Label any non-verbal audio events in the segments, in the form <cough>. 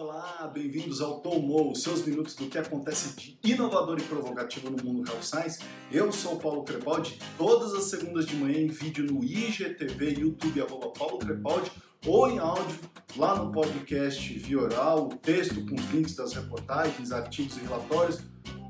Olá, bem-vindos ao Tomou, seus minutos do que acontece de inovador e provocativo no mundo Health Science. Eu sou o Paulo Crepaldi, todas as segundas de manhã em vídeo no IGTV, YouTube, arroba Paulo Crepaldi, ou em áudio lá no podcast via oral, texto com links das reportagens, artigos e relatórios,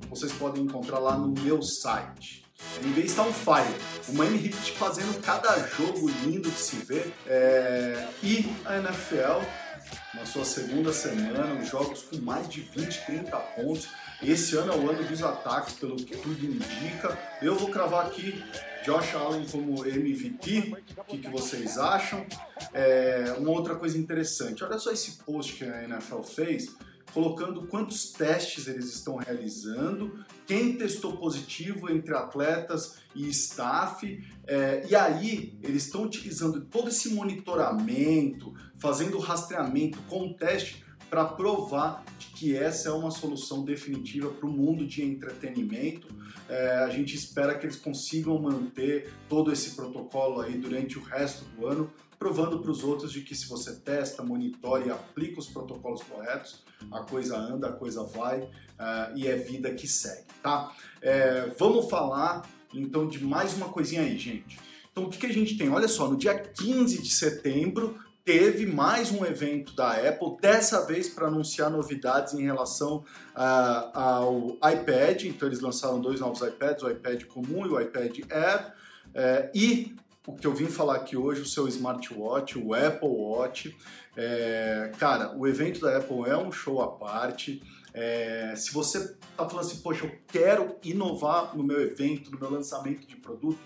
vocês podem encontrar lá no meu site. Em vez está um fire, Miami Heat fazendo cada jogo lindo de se ver, é... e a NFL na sua segunda semana, os jogos com mais de 20, 30 pontos. Esse ano é o ano dos ataques, pelo que tudo indica. Eu vou cravar aqui Josh Allen como MVP. O que, que vocês acham? É, uma outra coisa interessante: olha só esse post que a NFL fez colocando quantos testes eles estão realizando, quem testou positivo entre atletas e staff, é, e aí eles estão utilizando todo esse monitoramento, fazendo rastreamento com teste para provar que essa é uma solução definitiva para o mundo de entretenimento. É, a gente espera que eles consigam manter todo esse protocolo aí durante o resto do ano, provando para os outros de que se você testa, monitora e aplica os protocolos corretos, a coisa anda, a coisa vai uh, e é vida que segue, tá? É, vamos falar então de mais uma coisinha aí, gente. Então o que, que a gente tem? Olha só, no dia 15 de setembro teve mais um evento da Apple, dessa vez para anunciar novidades em relação uh, ao iPad. Então eles lançaram dois novos iPads, o iPad comum e o iPad Air. Uh, e o que eu vim falar aqui hoje, o seu smartwatch, o Apple Watch. É, cara, o evento da Apple é um show à parte. É, se você tá falando assim, poxa, eu quero inovar no meu evento, no meu lançamento de produto,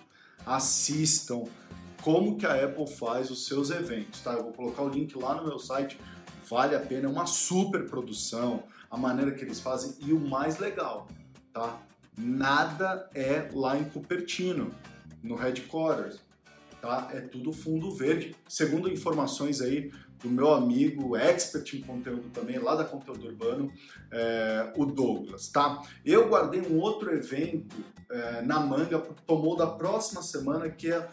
assistam como que a Apple faz os seus eventos, tá? Eu vou colocar o link lá no meu site, vale a pena, é uma super produção, a maneira que eles fazem e o mais legal, tá? Nada é lá em Cupertino, no headquarters tá? É tudo fundo verde, segundo informações aí do meu amigo, expert em conteúdo também, lá da Conteúdo Urbano, é, o Douglas, tá? Eu guardei um outro evento é, na manga, tomou da próxima semana, que é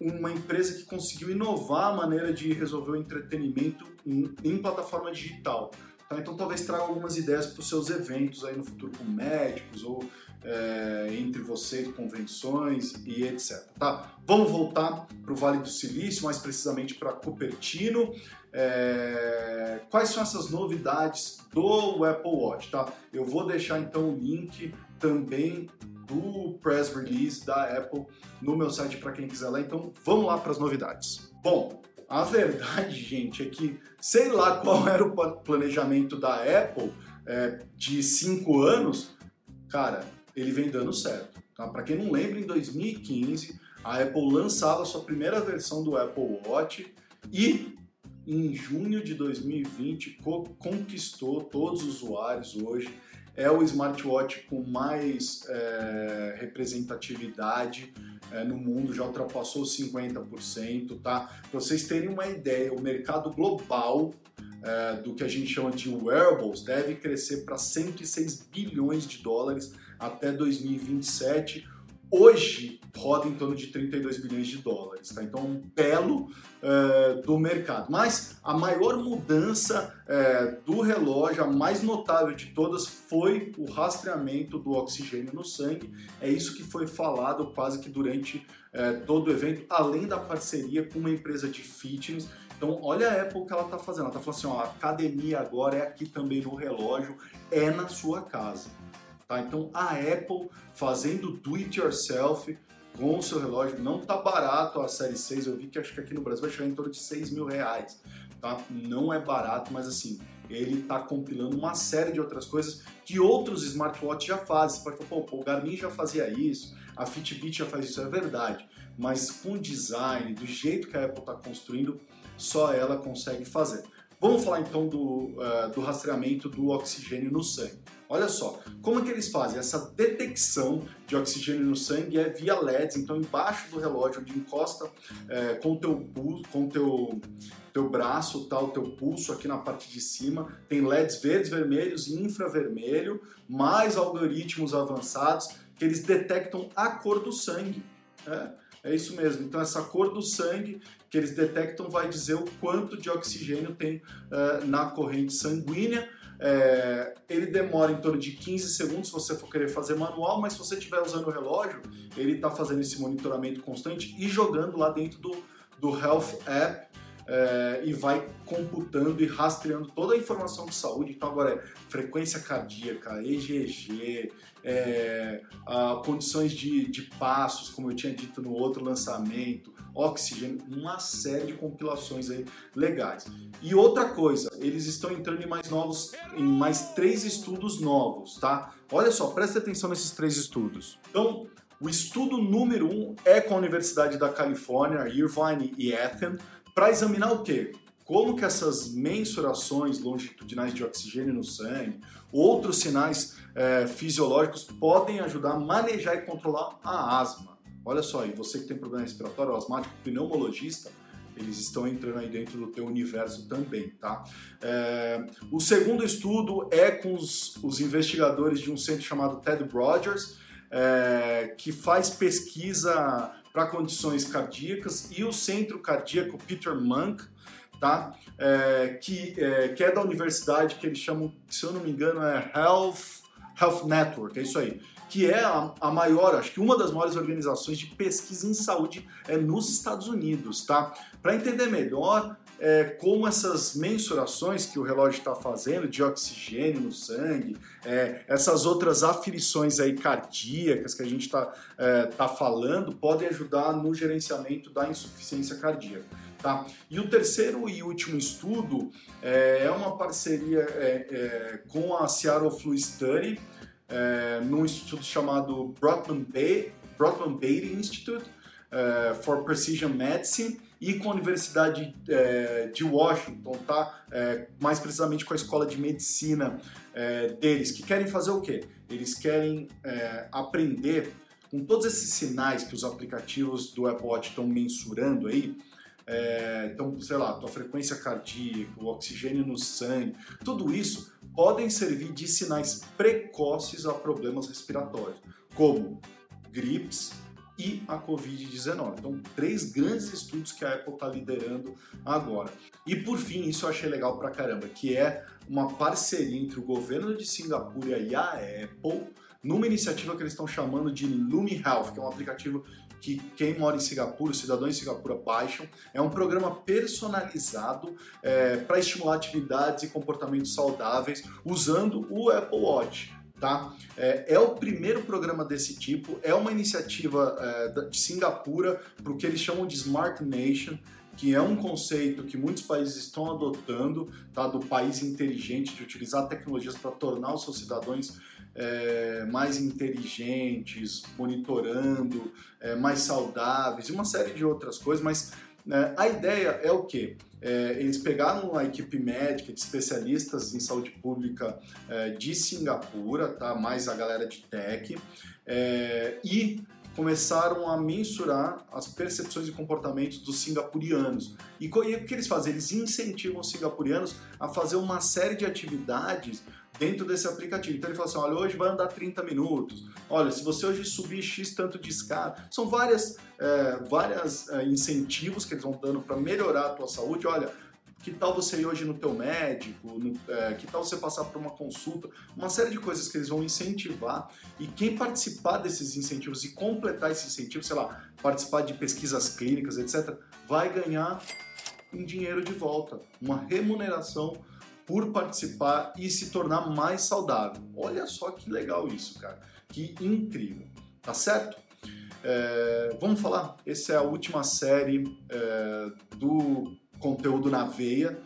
uma empresa que conseguiu inovar a maneira de resolver o entretenimento em, plataforma digital. Tá? Então talvez traga algumas ideias para os seus eventos aí no futuro com médicos ou é, entre vocês, convenções e etc. Tá? Vamos voltar para o Vale do Silício, mais precisamente para Cupertino. É, quais são essas novidades do Apple Watch? Tá? Eu vou deixar então o link também do press release da Apple no meu site para quem quiser lá. Então vamos lá para as novidades. Bom, a verdade, <laughs> gente, é que sei lá qual era o planejamento da Apple é, de cinco anos, cara, ele vem dando certo. Tá? Para quem não lembra, em 2015 a Apple lançava a sua primeira versão do Apple Watch e em junho de 2020 conquistou todos os usuários hoje. É o smartwatch com mais é, representatividade é, no mundo, já ultrapassou 50%, tá? Para vocês terem uma ideia, o mercado global é, do que a gente chama de wearables deve crescer para 106 bilhões de dólares até 2027. Hoje roda em torno de 32 bilhões de dólares, tá? Então um belo é, do mercado. Mas a maior mudança é, do relógio, a mais notável de todas, foi o rastreamento do oxigênio no sangue. É isso que foi falado quase que durante é, todo o evento, além da parceria com uma empresa de fitness então, olha a Apple que ela está fazendo. Ela está falando assim: ó, a academia agora é aqui também no relógio, é na sua casa. Tá? Então, a Apple fazendo do it yourself com o seu relógio. Não tá barato a série 6. Eu vi que acho que aqui no Brasil vai chegar em torno de 6 mil reais. Tá? Não é barato, mas assim, ele está compilando uma série de outras coisas que outros smartwatches já fazem. Você pode falar, pô, o Garmin já fazia isso, a Fitbit já faz isso, é verdade. Mas com o design, do jeito que a Apple está construindo, só ela consegue fazer. Vamos falar então do, uh, do rastreamento do oxigênio no sangue. Olha só, como é que eles fazem? Essa detecção de oxigênio no sangue é via LEDs, então embaixo do relógio, onde encosta é, com o teu pulso, com teu, teu braço, tá, o teu pulso aqui na parte de cima, tem LEDs verdes, vermelhos e infravermelho, mais algoritmos avançados que eles detectam a cor do sangue. É? É isso mesmo. Então, essa cor do sangue que eles detectam vai dizer o quanto de oxigênio tem uh, na corrente sanguínea. É, ele demora em torno de 15 segundos se você for querer fazer manual, mas se você estiver usando o relógio, ele está fazendo esse monitoramento constante e jogando lá dentro do, do Health App é, e vai computando e rastreando toda a informação de saúde. Então, agora é frequência cardíaca, EGG, é, a, condições de, de passos, como eu tinha dito no outro lançamento, oxigênio, uma série de compilações aí legais. E outra coisa, eles estão entrando em mais novos, em mais três estudos novos, tá? Olha só, presta atenção nesses três estudos. Então, o estudo número um é com a Universidade da Califórnia, Irvine e Athens, para examinar o quê? Como que essas mensurações longitudinais de oxigênio no sangue, outros sinais é, fisiológicos podem ajudar a manejar e controlar a asma. Olha só, e você que tem problema respiratório, asmático, pneumologista, eles estão entrando aí dentro do teu universo também, tá? É, o segundo estudo é com os, os, investigadores de um centro chamado Ted Rogers, é, que faz pesquisa para condições cardíacas, e o centro cardíaco Peter Monk, tá? É, que, é, que é da universidade que eles chamam, se eu não me engano, é Health, Health Network, é isso aí que é a, a, maior, acho que uma das maiores organizações de pesquisa em saúde é nos Estados Unidos, tá? Para entender melhor é, como essas mensurações que o relógio está fazendo de oxigênio no sangue, é, essas outras aflições aí cardíacas que a gente está é, tá falando, podem ajudar no gerenciamento da insuficiência cardíaca. Tá? E o terceiro e último estudo é, é uma parceria é, é, com a Seattle Flu Study, é, num instituto chamado Brockman, Bay, Brockman Beatty Institute é, for Precision Medicine e com a Universidade é, de Washington, tá? Mais precisamente com a Escola de Medicina deles, que querem fazer o quê? Eles querem aprender com todos esses sinais que os aplicativos do Apple Watch estão mensurando aí, é, então, sei lá, tua frequência cardíaca, o oxigênio no sangue, tudo isso podem servir de sinais precoces a problemas respiratórios, como gripes e a Covid-19. Então, três grandes estudos que a Apple está liderando agora. E por fim, isso eu achei legal pra caramba, que é uma parceria entre o governo de Singapura e a Apple numa iniciativa que eles estão chamando de Lumi Health, que é um aplicativo que quem mora em Singapura, os cidadãos em Singapura baixam. É um programa personalizado é, para estimular atividades e comportamentos saudáveis usando o Apple Watch. Tá? É, é, o primeiro programa desse tipo, é uma iniciativa é, de Singapura para o que eles chamam de Smart Nation, que é um conceito que muitos países estão adotando, tá? do país inteligente, de utilizar tecnologias para tornar os seus cidadãos é, mais inteligentes, monitorando, é, mais saudáveis e uma série de outras coisas, mas né, a ideia é o quê? É, eles pegaram a equipe médica de especialistas em saúde pública é, de Singapura, tá? mais a galera de tech, é, e começaram a mensurar as percepções e comportamentos dos singapurianos. E, e o que eles fazem? Eles incentivam os singapurianos a fazer uma série de atividades dentro desse aplicativo. Então ele fala assim: olha, hoje vai andar 30 minutos. Olha, se você hoje subir X tanto de escada, são várias, é, várias é, incentivos que eles vão dando para melhorar a tua saúde. Olha, que tal você ir hoje no teu médico? No, é, que tal você passar por uma consulta? Uma série de coisas que eles vão incentivar e quem participar desses incentivos e completar esses incentivos, sei lá, participar de pesquisas clínicas, etc., vai ganhar um dinheiro de volta, uma remuneração por participar e se tornar mais saudável. Olha só que legal isso, cara. Que incrível. Tá certo? É, vamos falar? Essa é a última série é, do conteúdo na veia,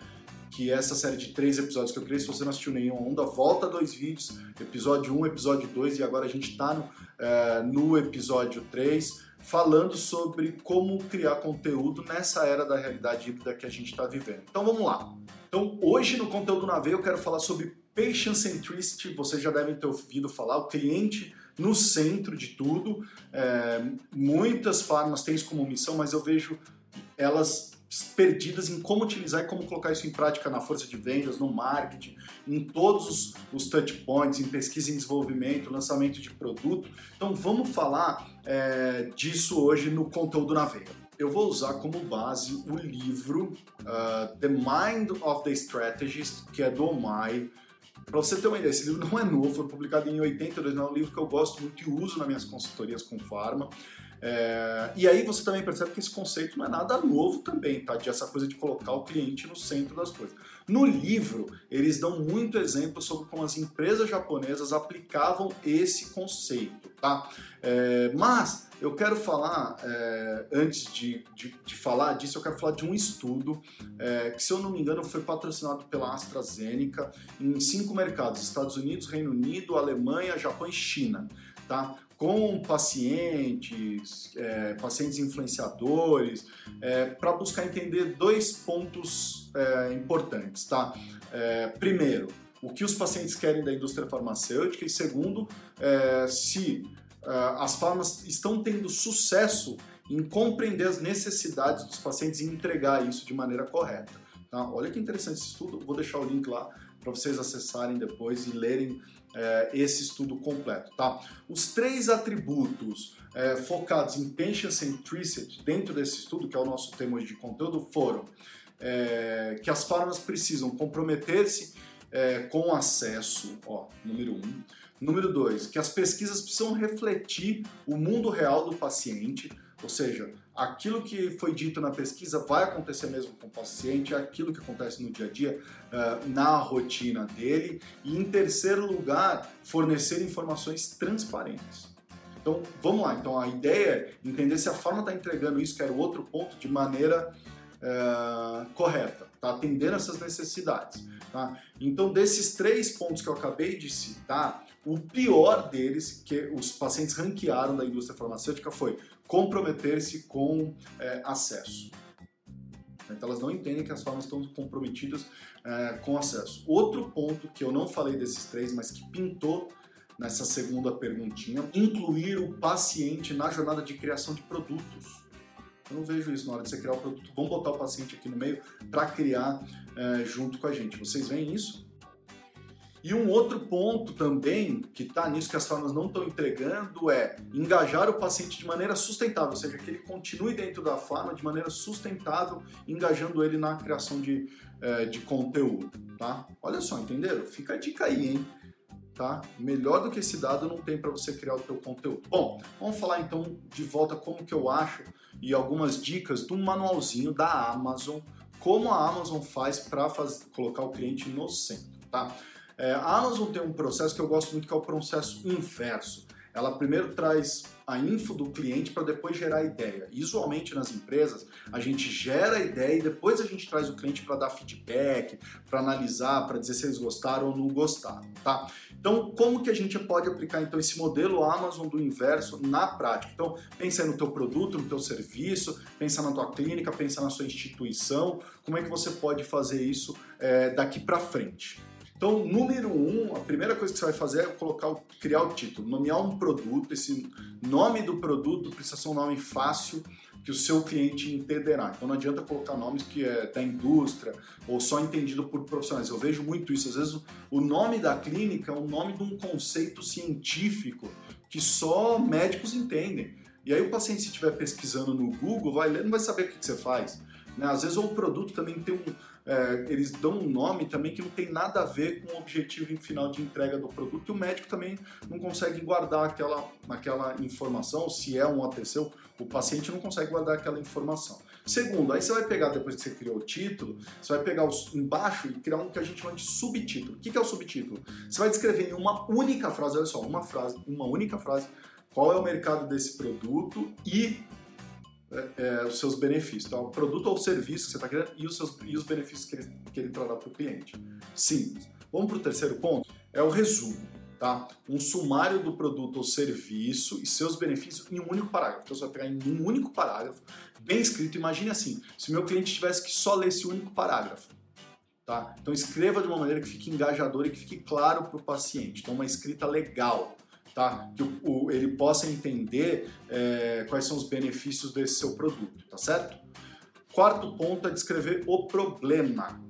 que é essa série de três episódios que eu criei. Se você não assistiu nenhum onda, volta dois vídeos, episódio 1, um, episódio 2, e agora a gente está no, é, no episódio 3 falando sobre como criar conteúdo nessa era da realidade híbrida que a gente está vivendo. Então vamos lá. Então hoje no conteúdo na veia eu quero falar sobre patient centricity. Vocês já devem ter ouvido falar o cliente no centro de tudo. É, muitas farmas têm isso como missão, mas eu vejo elas perdidas em como utilizar e como colocar isso em prática na força de vendas, no marketing, em todos os, os touch points, em pesquisa e desenvolvimento, lançamento de produto. Então vamos falar é, disso hoje no conteúdo na veia. Eu vou usar como base o livro uh, The Mind of the Strategist, que é do Omai. Para você ter uma ideia, esse livro não é novo, foi publicado em 82, não é um livro que eu gosto muito e uso nas minhas consultorias com farma. É, e aí você também percebe que esse conceito não é nada novo também, tá? De essa coisa de colocar o cliente no centro das coisas. No livro, eles dão muito exemplo sobre como as empresas japonesas aplicavam esse conceito, tá? É, mas eu quero falar, é, antes de, de, de, falar disso, eu quero falar de um estudo é, que, se eu não me engano, foi patrocinado pela AstraZeneca em cinco mercados: Estados Unidos, Reino Unido, Alemanha, Japão e China. Tá? com pacientes, é, pacientes influenciadores, é, para buscar entender dois pontos é, importantes, tá? É, primeiro, o que os pacientes querem da indústria farmacêutica e segundo, é, se as farmas estão tendo sucesso em compreender as necessidades dos pacientes e entregar isso de maneira correta. Tá? Olha que interessante esse estudo, vou deixar o link lá para vocês acessarem depois e lerem é, esse estudo completo. Tá? Os três atributos é, focados em patient centricity dentro desse estudo, que é o nosso tema de conteúdo, foram é, que as farmas precisam comprometer-se com acesso, ó, número um. Número dois, que as pesquisas precisam refletir o mundo real do paciente, ou seja, aquilo que foi dito na pesquisa vai acontecer mesmo com o paciente, é aquilo que acontece no dia a dia, uh, na rotina dele. E em terceiro lugar, fornecer informações transparentes. Então, vamos lá. Então, a ideia é entender se a forma está entregando isso, que era o outro ponto, de maneira uh, correta, tá atendendo essas necessidades. Tá? Então, desses três pontos que eu acabei de citar, o pior deles, que os pacientes ranquearam da indústria farmacêutica, foi comprometer-se com é, acesso. Então elas não entendem que as formas estão comprometidas é, com acesso. Outro ponto que eu não falei desses três, mas que pintou nessa segunda perguntinha, incluir o paciente na jornada de criação de produtos. Eu não vejo isso na hora de você criar o produto. Vamos botar o paciente aqui no meio para criar é, junto com a gente. Vocês veem isso? E um outro ponto também que está nisso que as farmas não estão entregando é engajar o paciente de maneira sustentável, ou seja, que ele continue dentro da farma de maneira sustentável, engajando ele na criação de, é, de conteúdo, tá? Olha só, entenderam? Fica a dica aí, hein? Tá? Melhor do que esse dado não tem para você criar o teu conteúdo. Bom, vamos falar então de volta como que eu acho e algumas dicas do manualzinho da Amazon, como a Amazon faz para colocar o cliente no centro, tá? É, a Amazon tem um processo que eu gosto muito que é o processo inverso. Ela primeiro traz a info do cliente para depois gerar a ideia. Usualmente nas empresas, a gente gera a ideia e depois a gente traz o cliente para dar feedback, para analisar, para dizer se eles gostaram ou não gostaram, tá? Então, como que a gente pode aplicar então esse modelo Amazon do inverso na prática? Então, pensa no teu produto, no teu serviço, pensa na tua clínica, pensa na sua instituição, como é que você pode fazer isso é, daqui para frente? Então, número um, a primeira coisa que você vai fazer é colocar, criar o título, nomear um produto. Esse nome do produto precisa ser um nome fácil que o seu cliente entenderá. Então não adianta colocar nomes que é da indústria ou só entendido por profissionais. Eu vejo muito isso. Às vezes o nome da clínica é o nome de um conceito científico que só médicos entendem. E aí o paciente, se estiver pesquisando no Google, vai ler, não vai saber o que você faz. Né? Às vezes o produto também tem um, é, eles dão um nome também que não tem nada a ver com o objetivo final de entrega do produto, e o médico também não consegue guardar aquela, aquela informação, se é um ATC, o paciente não consegue guardar aquela informação. Segundo, aí você vai pegar, depois que você criou o título, você vai pegar os, embaixo e criar um que a gente chama de subtítulo. O que é o subtítulo? Você vai descrever em uma única frase, olha só, uma frase, uma única frase, qual é o mercado desse produto e é, é, os seus benefícios. Então, o produto ou serviço que você está criando e os, seus, e os benefícios que ele, que ele trará para o cliente. Simples. Vamos para o terceiro ponto? É o resumo. Tá? Um sumário do produto ou serviço e seus benefícios em um único parágrafo. Então, você vai pegar em um único parágrafo, bem escrito. Imagine assim: se meu cliente tivesse que só ler esse único parágrafo. Tá? Então, escreva de uma maneira que fique engajador e que fique claro para o paciente. Então, uma escrita legal tá? Que o, o, ele possa entender é, quais são os benefícios desse seu produto, tá certo? Quarto ponto é descrever o problema.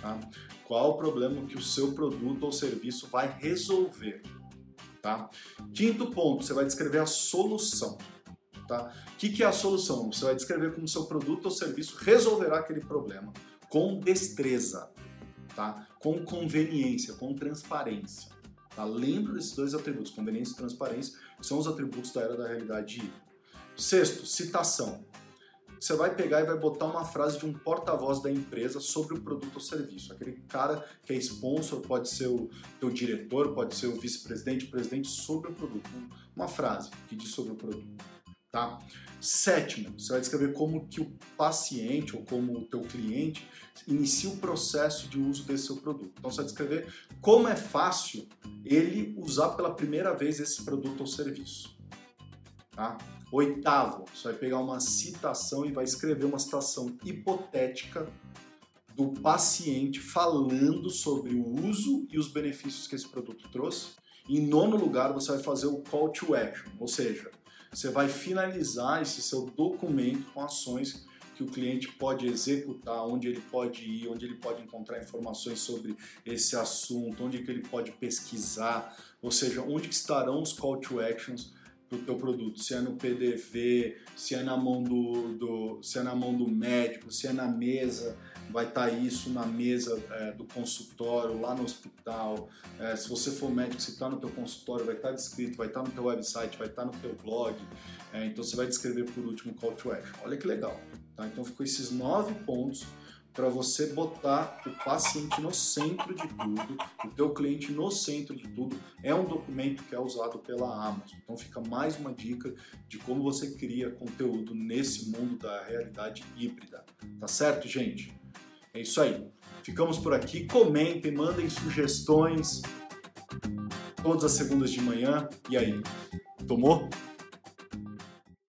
Tá? Qual o problema que o seu produto ou serviço vai resolver? Tá? Quinto ponto, você vai descrever a solução. Tá? O que, que é a solução? Você vai descrever como seu produto ou serviço resolverá aquele problema com destreza, tá? com conveniência, com transparência. Lembra desses dois atributos, conveniência e transparência, que são os atributos da era da realidade Sexto, citação. Você vai pegar e vai botar uma frase de um porta-voz da empresa sobre o produto ou serviço. Aquele cara que é sponsor, pode ser o teu diretor, pode ser o vice-presidente, o presidente, sobre o produto. Uma frase que diz sobre o produto. Tá? Sétimo, você vai descrever como que o paciente ou como o teu cliente inicia o processo de uso desse seu produto. Então você vai descrever como é fácil ele usar pela primeira vez esse produto ou serviço. Tá? Oitavo, você vai pegar uma citação e vai escrever uma citação hipotética do paciente falando sobre o uso e os benefícios que esse produto trouxe. Em nono lugar, você vai fazer o call to action, ou seja, você vai finalizar esse seu documento com ações que o cliente pode executar, onde ele pode ir, onde ele pode encontrar informações sobre esse assunto, onde que ele pode pesquisar, ou seja, onde estarão os call to actions do teu produto, se é no PDV, se é na mão do, do se é na mão do médico, se é na mesa, vai estar tá isso na mesa é, do consultório, lá no hospital. É, se você for médico, se está no teu consultório, vai estar tá descrito, vai estar tá no teu website, vai estar tá no teu blog. É, então você vai descrever por último call to action. Olha que legal. Tá? Então ficou esses nove pontos para você botar o paciente no centro de tudo, o teu cliente no centro de tudo. É um documento que é usado pela Amazon. Então fica mais uma dica de como você cria conteúdo nesse mundo da realidade híbrida. Tá certo, gente? É isso aí. Ficamos por aqui. Comentem, mandem sugestões todas as segundas de manhã. E aí, tomou?